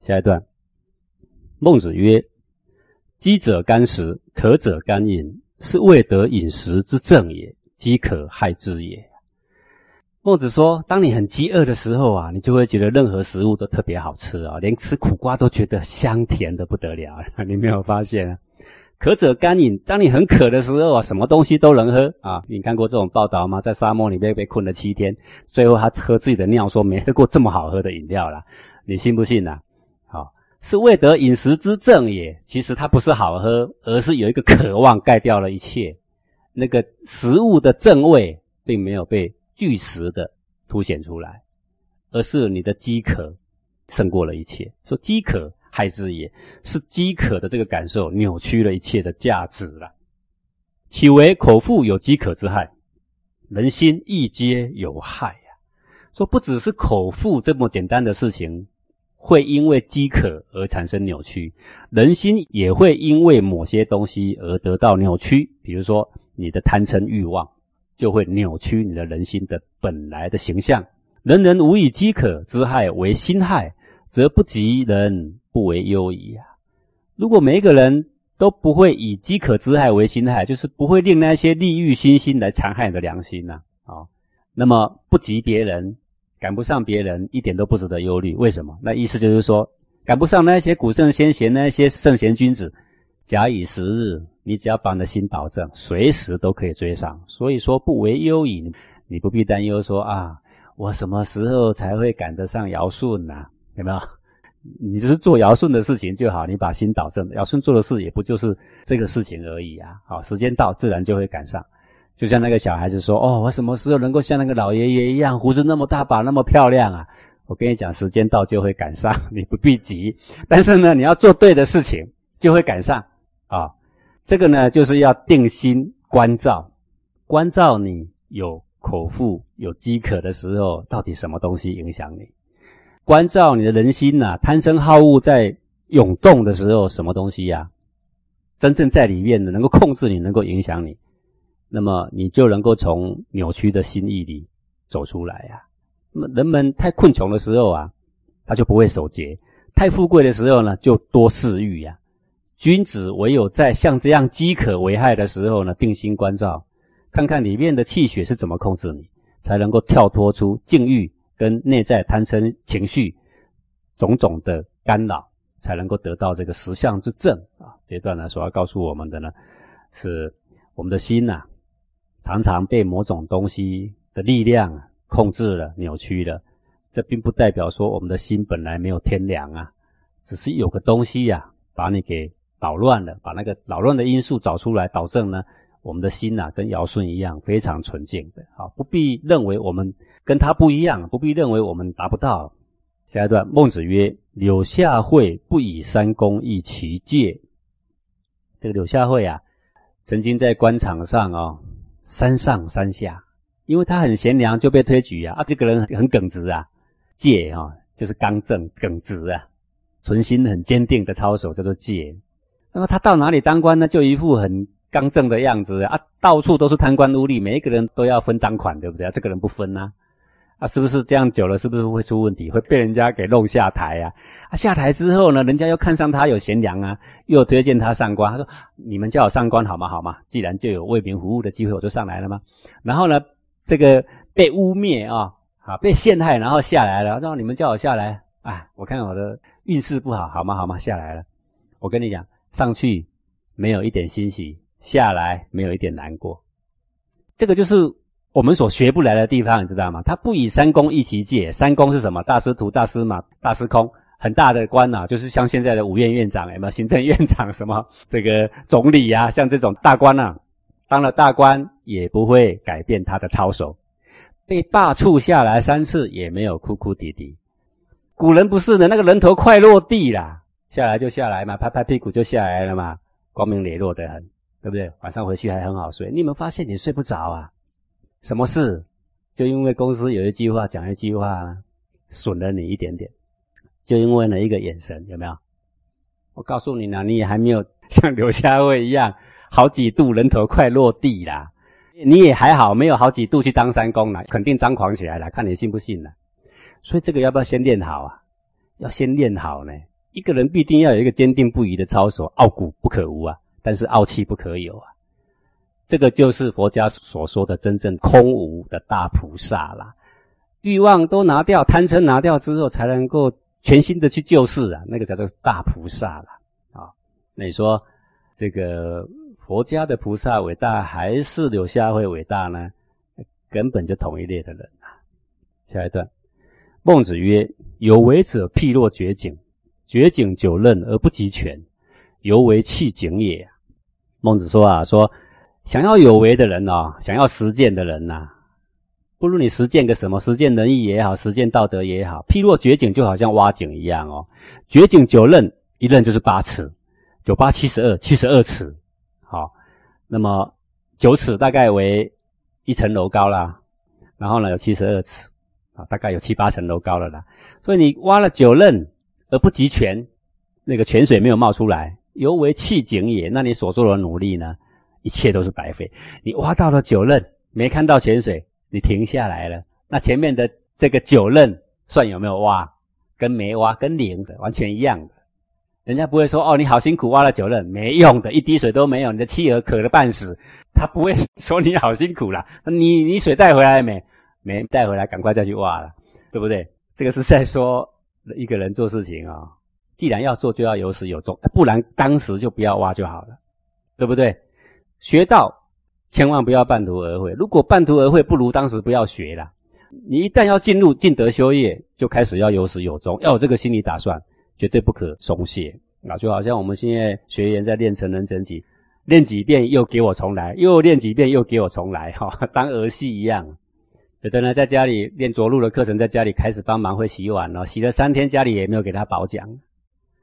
下一段，孟子曰：“饥者干食，渴者干饮，是未得饮食之正也。饥渴害之也。”孟子说：“当你很饥饿的时候啊，你就会觉得任何食物都特别好吃啊，连吃苦瓜都觉得香甜的不得了。你没有发现？渴者干饮，当你很渴的时候啊，什么东西都能喝啊。你看过这种报道吗？在沙漠里面被困了七天，最后他喝自己的尿，说没喝过这么好喝的饮料了。你信不信呐？是未得饮食之正也。其实它不是好喝，而是有一个渴望盖掉了一切，那个食物的正味并没有被。”巨实的凸显出来，而是你的饥渴胜过了一切。说饥渴害之也，是饥渴的这个感受扭曲了一切的价值了。岂为口腹有饥渴之害？人心亦皆有害呀。说不只是口腹这么简单的事情，会因为饥渴而产生扭曲，人心也会因为某些东西而得到扭曲。比如说你的贪嗔欲望。就会扭曲你的人心的本来的形象。人人无以饥渴之害为心害，则不及人不为忧矣啊！如果每一个人都不会以饥渴之害为心害，就是不会令那些利欲熏心来残害你的良心呐啊，那么不及别人，赶不上别人，一点都不值得忧虑。为什么？那意思就是说，赶不上那些古圣先贤、那些圣贤君子。假以时日，你只要把你的心保正，随时都可以追上。所以说不为忧矣，你不必担忧说啊，我什么时候才会赶得上尧舜呢？有没有？你就是做尧舜的事情就好，你把心导正。尧舜做的事也不就是这个事情而已啊。好，时间到，自然就会赶上。就像那个小孩子说：“哦，我什么时候能够像那个老爷爷一样，胡子那么大把，那么漂亮啊？”我跟你讲，时间到就会赶上，你不必急。但是呢，你要做对的事情，就会赶上。啊，这个呢，就是要定心关照，关照你有口腹有饥渴的时候，到底什么东西影响你？关照你的人心呐，贪嗔好恶在涌动的时候，什么东西呀？真正在里面的能够控制你，能够影响你，那么你就能够从扭曲的心意里走出来呀。那么人们太困穷的时候啊，他就不会守节；太富贵的时候呢，就多嗜欲呀。君子唯有在像这样饥渴为害的时候呢，定心关照，看看里面的气血是怎么控制你，才能够跳脱出境遇跟内在贪嗔情绪种种的干扰，才能够得到这个实相之正啊。这段呢，所要告诉我们的呢，是我们的心呐，常常被某种东西的力量控制了、扭曲了。这并不代表说我们的心本来没有天良啊，只是有个东西呀，把你给。捣乱了，把那个捣乱的因素找出来，导正呢，我们的心呐，跟尧舜一样，非常纯净的。好，不必认为我们跟他不一样，不必认为我们达不到。下一段，孟子曰：“柳下惠不以三公易其戒。”这个柳下惠啊，曾经在官场上啊，山上山下，因为他很贤良，就被推举啊。啊，这个人很耿直啊，戒啊，就是刚正耿直啊，存心很坚定的操守，叫做戒。那么他到哪里当官呢？就一副很刚正的样子啊，到处都是贪官污吏，每一个人都要分赃款，对不对啊？这个人不分呐，啊，是不是这样久了，是不是会出问题，会被人家给弄下台呀？啊，下台之后呢，人家又看上他有贤良啊，又推荐他上官。他说：“你们叫我上官好吗？好吗？既然就有为民服务的机会，我就上来了吗？”然后呢，这个被污蔑啊，啊被陷害，然后下来了。让你们叫我下来，哎，我看我的运势不好，好吗？好吗？下来了，我跟你讲。上去没有一点欣喜，下来没有一点难过，这个就是我们所学不来的地方，你知道吗？他不以三公一其戒，三公是什么？大师徒、大师马、大师空，很大的官呐，就是像现在的五院院长，有没有？行政院长什么？这个总理呀，像这种大官呐，当了大官也不会改变他的操守，被罢黜下来三次也没有哭哭啼啼。古人不是的，那个人头快落地啦。下来就下来嘛，拍拍屁股就下来了嘛，光明磊落的很，对不对？晚上回去还很好睡。你有没有发现你睡不着啊？什么事？就因为公司有一句话讲一句话，损了你一点点，就因为那一个眼神，有没有？我告诉你呢，你也还没有像刘家卫一样，好几度人头快落地啦。你也还好，没有好几度去当三公了，肯定张狂起来了，看你信不信了。所以这个要不要先练好啊？要先练好呢。一个人必定要有一个坚定不移的操守，傲骨不可无啊，但是傲气不可有啊。这个就是佛家所说的真正空无的大菩萨啦。欲望都拿掉，贪嗔拿掉之后，才能够全心的去救世啊，那个叫做大菩萨了啊。那你说这个佛家的菩萨伟大，还是柳下惠伟大呢？根本就同一列的人啊。下一段，孟子曰：“有为者譬若绝井，绝井九任而不及泉，犹为弃井也。”孟子说啊，说想要有为的人啊，想要实践的人呐。不如你实践个什么？实践仁义也好，实践道德也好。譬若掘井，就好像挖井一样哦。掘井九仞，一仞就是八尺，九八七十二，七十二尺。好，那么九尺大概为一层楼高啦。然后呢，有七十二尺啊，大概有七八层楼高了啦。所以你挖了九仞而不及泉，那个泉水没有冒出来，犹为弃井也。那你所做的努力呢，一切都是白费。你挖到了九仞，没看到泉水。你停下来了，那前面的这个九仞算有没有挖？跟没挖跟零的完全一样的，人家不会说哦，你好辛苦挖了九仞，没用的，一滴水都没有，你的妻儿渴了半死，他不会说你好辛苦啦。你你水带回来没？没带回来，赶快再去挖了，对不对？这个是在说一个人做事情啊，既然要做，就要有始有终，不然当时就不要挖就好了，对不对？学道。千万不要半途而废。如果半途而废，不如当时不要学了。你一旦要进入进德修业，就开始要有始有终，要有这个心理打算，绝对不可松懈。啊，就好像我们现在学员在练成人成己，练几遍又给我重来，又练几遍又给我重来，哈，当儿戏一样。有的人在家里练着陆的课程，在家里开始帮忙会洗碗了，洗了三天，家里也没有给他褒奖。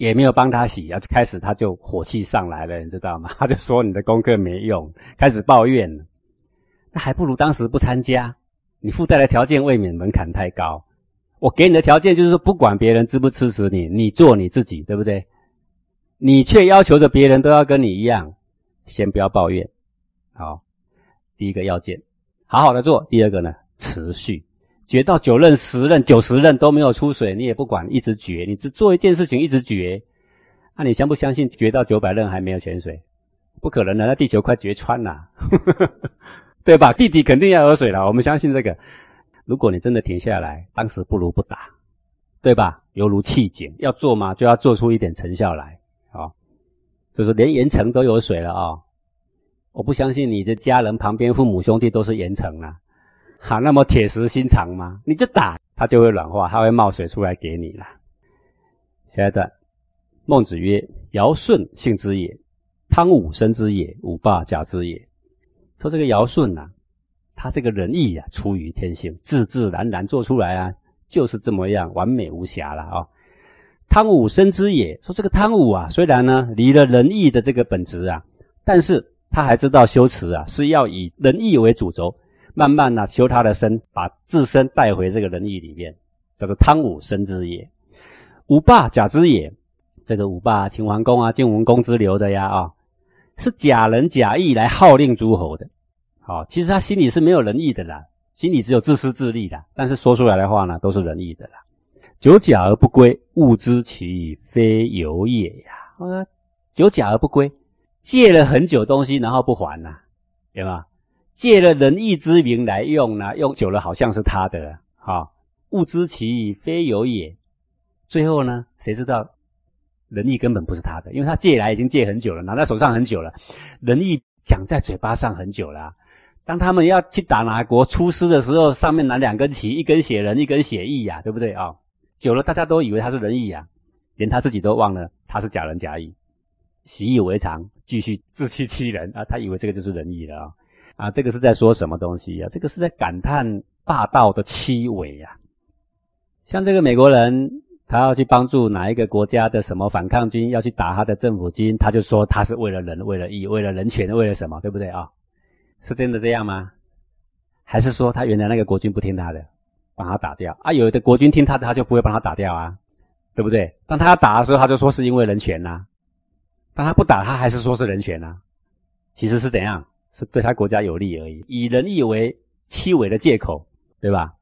也没有帮他洗啊，开始他就火气上来了，你知道吗？他就说你的功课没用，开始抱怨。那还不如当时不参加，你附带的条件未免门槛太高。我给你的条件就是说，不管别人支不支持你，你做你自己，对不对？你却要求着别人都要跟你一样，先不要抱怨。好，第一个要件，好好的做。第二个呢，持续。掘到九仞、十仞、九十仞都没有出水，你也不管，一直掘，你只做一件事情，一直掘。那你相不相信掘到九百仞还没有泉水？不可能的，那地球快掘穿了，对吧？地底肯定要有水了，我们相信这个。如果你真的停下来，当时不如不打，对吧？犹如弃井，要做嘛，就要做出一点成效来啊。就是连盐城都有水了啊！我不相信你的家人旁边父母兄弟都是盐城啊。好，那么铁石心肠吗？你就打，它就会软化，它会冒水出来给你了。下一段，孟子曰：“尧舜性之也，汤武生之也，武霸假之也。”说这个尧舜呐，他这个仁义啊，出于天性，自自然然做出来啊，就是这么样，完美无瑕了啊。汤武生之也，说这个汤武啊，虽然呢离了仁义的这个本质啊，但是他还知道修辞啊，是要以仁义为主轴。慢慢呢，修他的身，把自身带回这个仁义里面，叫做汤武生之也，武霸假之也。这个武霸，秦桓公啊，晋文公之流的呀啊，是假仁假义来号令诸侯的。好，其实他心里是没有仁义的啦，心里只有自私自利的。但是说出来的话呢，都是仁义的啦。久假而不归，物之其非有也呀。我说，久假而不归，借了很久东西，然后不还呐，对吧？借了仁义之名来用呢，用久了好像是他的，哈，物知其非有也。最后呢，谁知道仁义根本不是他的，因为他借来已经借很久了，拿在手上很久了，仁义讲在嘴巴上很久了。当他们要去打哪国出师的时候，上面拿两根旗，一根写仁，一根写义呀，对不对啊？久了大家都以为他是仁义呀，连他自己都忘了他是假仁假义，习以为常，继续自欺欺人啊，他以为这个就是仁义了啊。啊，这个是在说什么东西呀？这个是在感叹霸道的欺伪呀。像这个美国人，他要去帮助哪一个国家的什么反抗军，要去打他的政府军，他就说他是为了人，为了义，为了人权，为了什么，对不对啊？是真的这样吗？还是说他原来那个国军不听他的，帮他打掉啊？有的国军听他的，他就不会帮他打掉啊，对不对？当他要打的时候，他就说是因为人权呐；当他不打，他还是说是人权呐。其实是怎样？是对他国家有利而已，以仁义为欺伪的借口，对吧？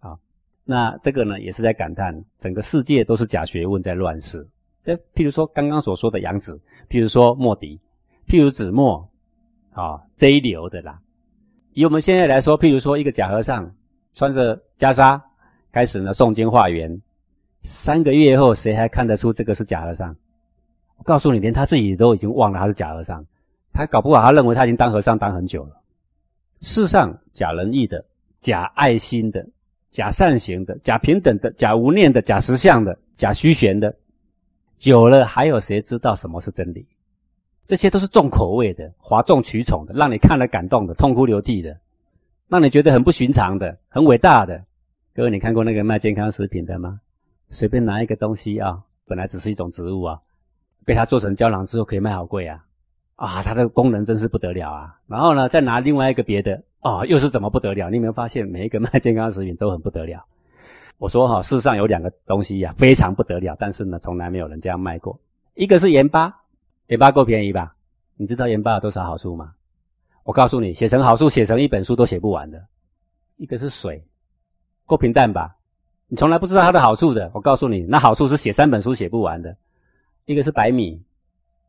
啊，那这个呢，也是在感叹整个世界都是假学问在乱世，这譬如说刚刚所说的杨子，譬如说莫迪，譬如子墨，啊这一流的啦。以我们现在来说，譬如说一个假和尚穿着袈裟，开始呢诵经化缘，三个月后谁还看得出这个是假和尚？我告诉你，连他自己都已经忘了他是假和尚，他搞不好他认为他已经当和尚当很久了。世上假仁义的、假爱心的、假善行的、假平等的、假无念的、假实相的、假虚玄的，久了还有谁知道什么是真理？这些都是重口味的、哗众取宠的，让你看了感动的、痛哭流涕的，让你觉得很不寻常的、很伟大的。各位，你看过那个卖健康食品的吗？随便拿一个东西啊，本来只是一种植物啊，被他做成胶囊之后可以卖好贵啊。啊，它的功能真是不得了啊！然后呢，再拿另外一个别的，哦，又是怎么不得了？你有没有发现，每一个 卖健康食品都很不得了？我说哈，世上有两个东西呀，非常不得了，但是呢，从来没有人这样卖过。一个是盐巴，盐巴够便宜吧？你知道盐巴有多少好处吗？我告诉你，写成好处，写成一本书都写不完的。一个是水，够平淡吧？你从来不知道它的好处的。我告诉你，那好处是写三本书写不完的。一个是白米。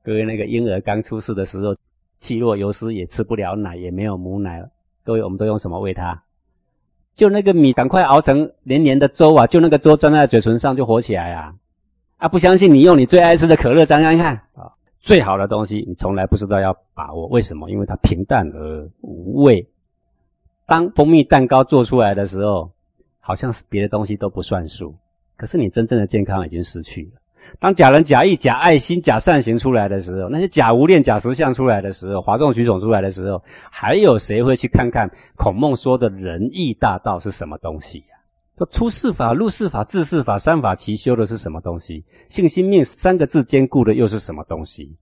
各位，那个婴儿刚出世的时候，气若游丝，也吃不了奶，也没有母奶了。各位，我们都用什么喂他？就那个米，赶快熬成黏黏的粥啊！就那个粥粘在嘴唇上就活起来啊！啊，不相信你用你最爱吃的可乐沾沾看啊！最好的东西，你从来不知道要把握，为什么？因为它平淡而无味。当蜂蜜蛋糕做出来的时候，好像是别的东西都不算数，可是你真正的健康已经失去了。当假仁假义、假爱心、假善行出来的时候，那些假无念、假实相出来的时候，哗众取宠出来的时候，还有谁会去看看孔孟说的仁义大道是什么东西呀？说出世法、入世法、治世法三法齐修的是什么东西？信心命三个字兼顾的又是什么东西？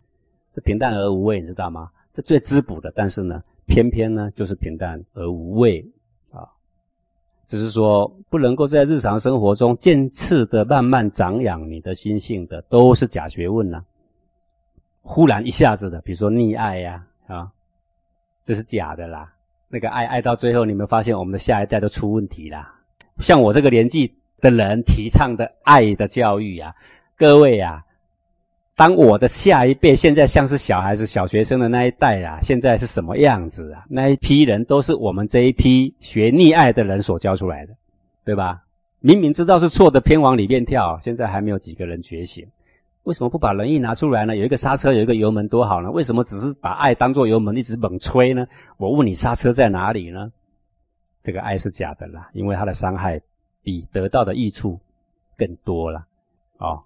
是平淡而无味，你知道吗？是最滋补的，但是呢，偏偏呢就是平淡而无味。只是说不能够在日常生活中渐次的慢慢长养你的心性的，都是假学问呐。忽然一下子的，比如说溺爱呀，啊，这是假的啦。那个爱爱到最后，你们发现我们的下一代都出问题啦。像我这个年纪的人提倡的爱的教育啊，各位啊。当我的下一辈现在像是小孩子、小学生的那一代啊，现在是什么样子啊？那一批人都是我们这一批学溺爱的人所教出来的，对吧？明明知道是错的，偏往里面跳，现在还没有几个人觉醒。为什么不把仁义拿出来呢？有一个刹车，有一个油门，多好呢？为什么只是把爱当做油门，一直猛吹呢？我问你，刹车在哪里呢？这个爱是假的啦，因为它的伤害比得到的益处更多了，哦。